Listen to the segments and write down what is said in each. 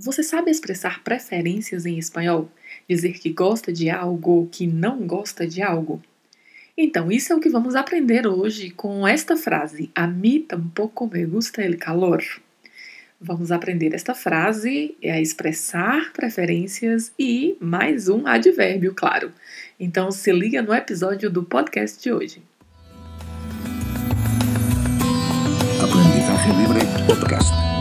Você sabe expressar preferências em espanhol? Dizer que gosta de algo ou que não gosta de algo? Então, isso é o que vamos aprender hoje com esta frase: A mí tampoco me gusta el calor. Vamos aprender esta frase, é a expressar preferências e mais um advérbio, claro. Então, se liga no episódio do podcast de hoje. Aprendizagem Livre Podcast.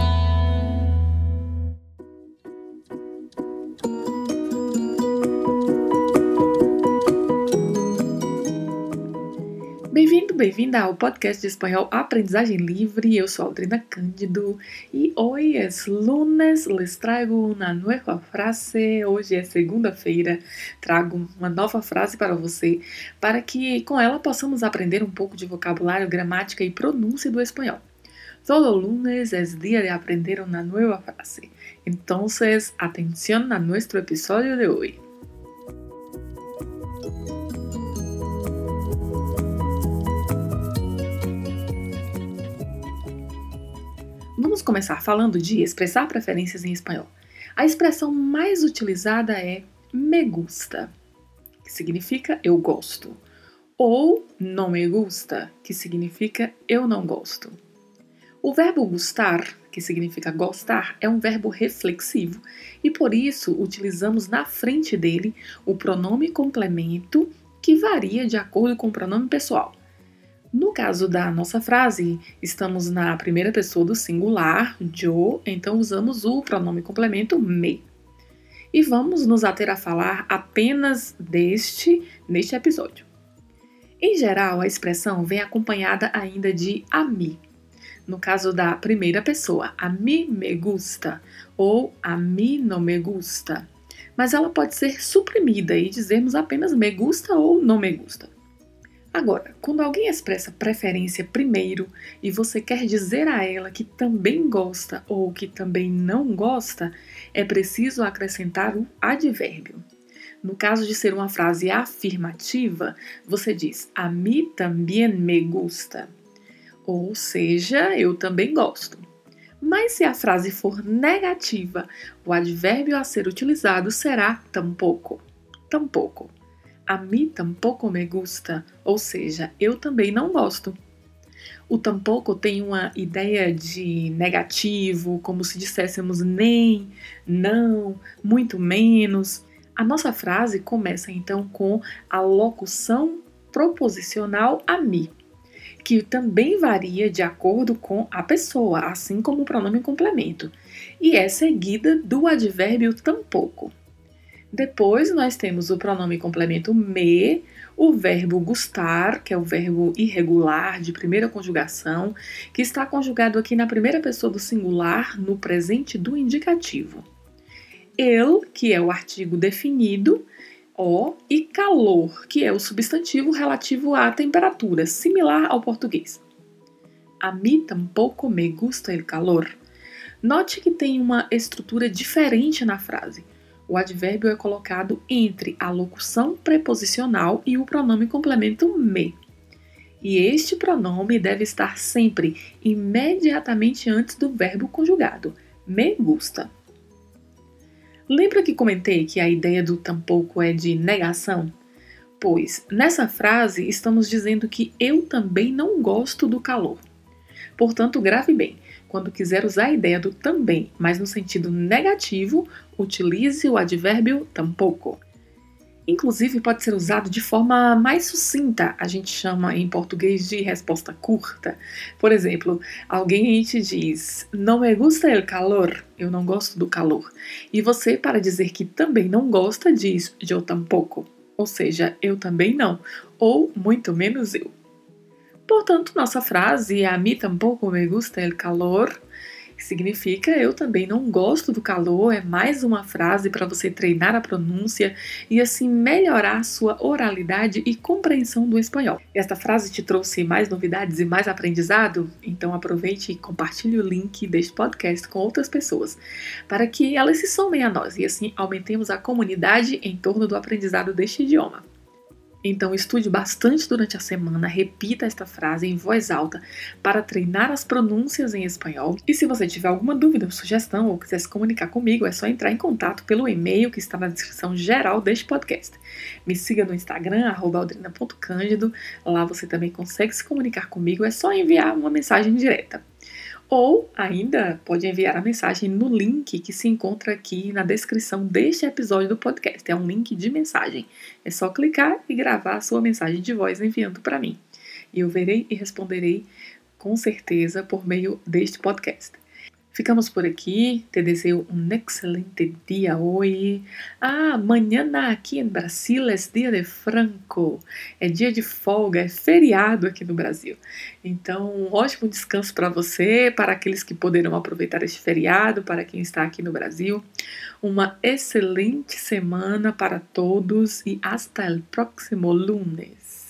Bem-vinda ao podcast de espanhol Aprendizagem Livre. Eu sou Aldrina Cândido e hoje é lunes, les trago uma nova frase. Hoje é segunda-feira, trago uma nova frase para você, para que com ela possamos aprender um pouco de vocabulário, gramática e pronúncia do espanhol. Todo lunes é dia de aprender uma nova frase. Então, atenção a nosso episódio de hoje. Vamos começar falando de expressar preferências em espanhol. A expressão mais utilizada é me gusta, que significa eu gosto, ou não me gusta, que significa eu não gosto. O verbo gustar, que significa gostar, é um verbo reflexivo e por isso utilizamos na frente dele o pronome complemento que varia de acordo com o pronome pessoal. No caso da nossa frase, estamos na primeira pessoa do singular, yo, então usamos o pronome complemento me. E vamos nos ater a falar apenas deste neste episódio. Em geral, a expressão vem acompanhada ainda de a mim. No caso da primeira pessoa, a mim me gusta ou a mim não me gusta. Mas ela pode ser suprimida e dizermos apenas me gusta ou não me gusta. Agora, quando alguém expressa preferência primeiro e você quer dizer a ela que também gosta ou que também não gosta, é preciso acrescentar o advérbio. No caso de ser uma frase afirmativa, você diz a mí también me gusta. Ou seja, eu também gosto. Mas se a frase for negativa, o advérbio a ser utilizado será tampouco. Tampouco a mim tampouco me gusta, ou seja, eu também não gosto. O tampouco tem uma ideia de negativo, como se disséssemos nem, não, muito menos. A nossa frase começa então com a locução proposicional a mim, que também varia de acordo com a pessoa, assim como o pronome complemento, e é seguida do advérbio tampouco. Depois nós temos o pronome complemento me, o verbo gustar, que é o verbo irregular de primeira conjugação, que está conjugado aqui na primeira pessoa do singular, no presente do indicativo. El, que é o artigo definido, o, e calor, que é o substantivo relativo à temperatura, similar ao português. A mim tampouco me gusta el calor. Note que tem uma estrutura diferente na frase o advérbio é colocado entre a locução preposicional e o pronome complemento me. E este pronome deve estar sempre imediatamente antes do verbo conjugado, me gusta. Lembra que comentei que a ideia do tampouco é de negação? Pois nessa frase estamos dizendo que eu também não gosto do calor. Portanto, grave bem: quando quiser usar a ideia do também, mas no sentido negativo, utilize o advérbio tampouco. Inclusive, pode ser usado de forma mais sucinta, a gente chama em português de resposta curta. Por exemplo, alguém te diz: Não me gusta el calor, eu não gosto do calor. E você, para dizer que também não gosta, diz: Eu tampouco, ou seja, eu também não, ou muito menos eu. Portanto, nossa frase a mim tampouco me gusta el calor significa eu também não gosto do calor, é mais uma frase para você treinar a pronúncia e assim melhorar sua oralidade e compreensão do espanhol. Esta frase te trouxe mais novidades e mais aprendizado? Então aproveite e compartilhe o link deste podcast com outras pessoas para que elas se somem a nós e assim aumentemos a comunidade em torno do aprendizado deste idioma. Então, estude bastante durante a semana, repita esta frase em voz alta para treinar as pronúncias em espanhol. E se você tiver alguma dúvida sugestão ou quiser se comunicar comigo, é só entrar em contato pelo e-mail que está na descrição geral deste podcast. Me siga no Instagram, aldrina.cândido. Lá você também consegue se comunicar comigo, é só enviar uma mensagem direta. Ou ainda pode enviar a mensagem no link que se encontra aqui na descrição deste episódio do podcast. É um link de mensagem. É só clicar e gravar a sua mensagem de voz enviando para mim. E eu verei e responderei com certeza por meio deste podcast. Ficamos por aqui. Te desejo um excelente dia hoje. Ah, amanhã aqui em Brasil é dia de Franco. É dia de folga, é feriado aqui no Brasil. Então, um ótimo descanso para você, para aqueles que poderão aproveitar este feriado, para quem está aqui no Brasil. Uma excelente semana para todos e hasta el próximo lunes.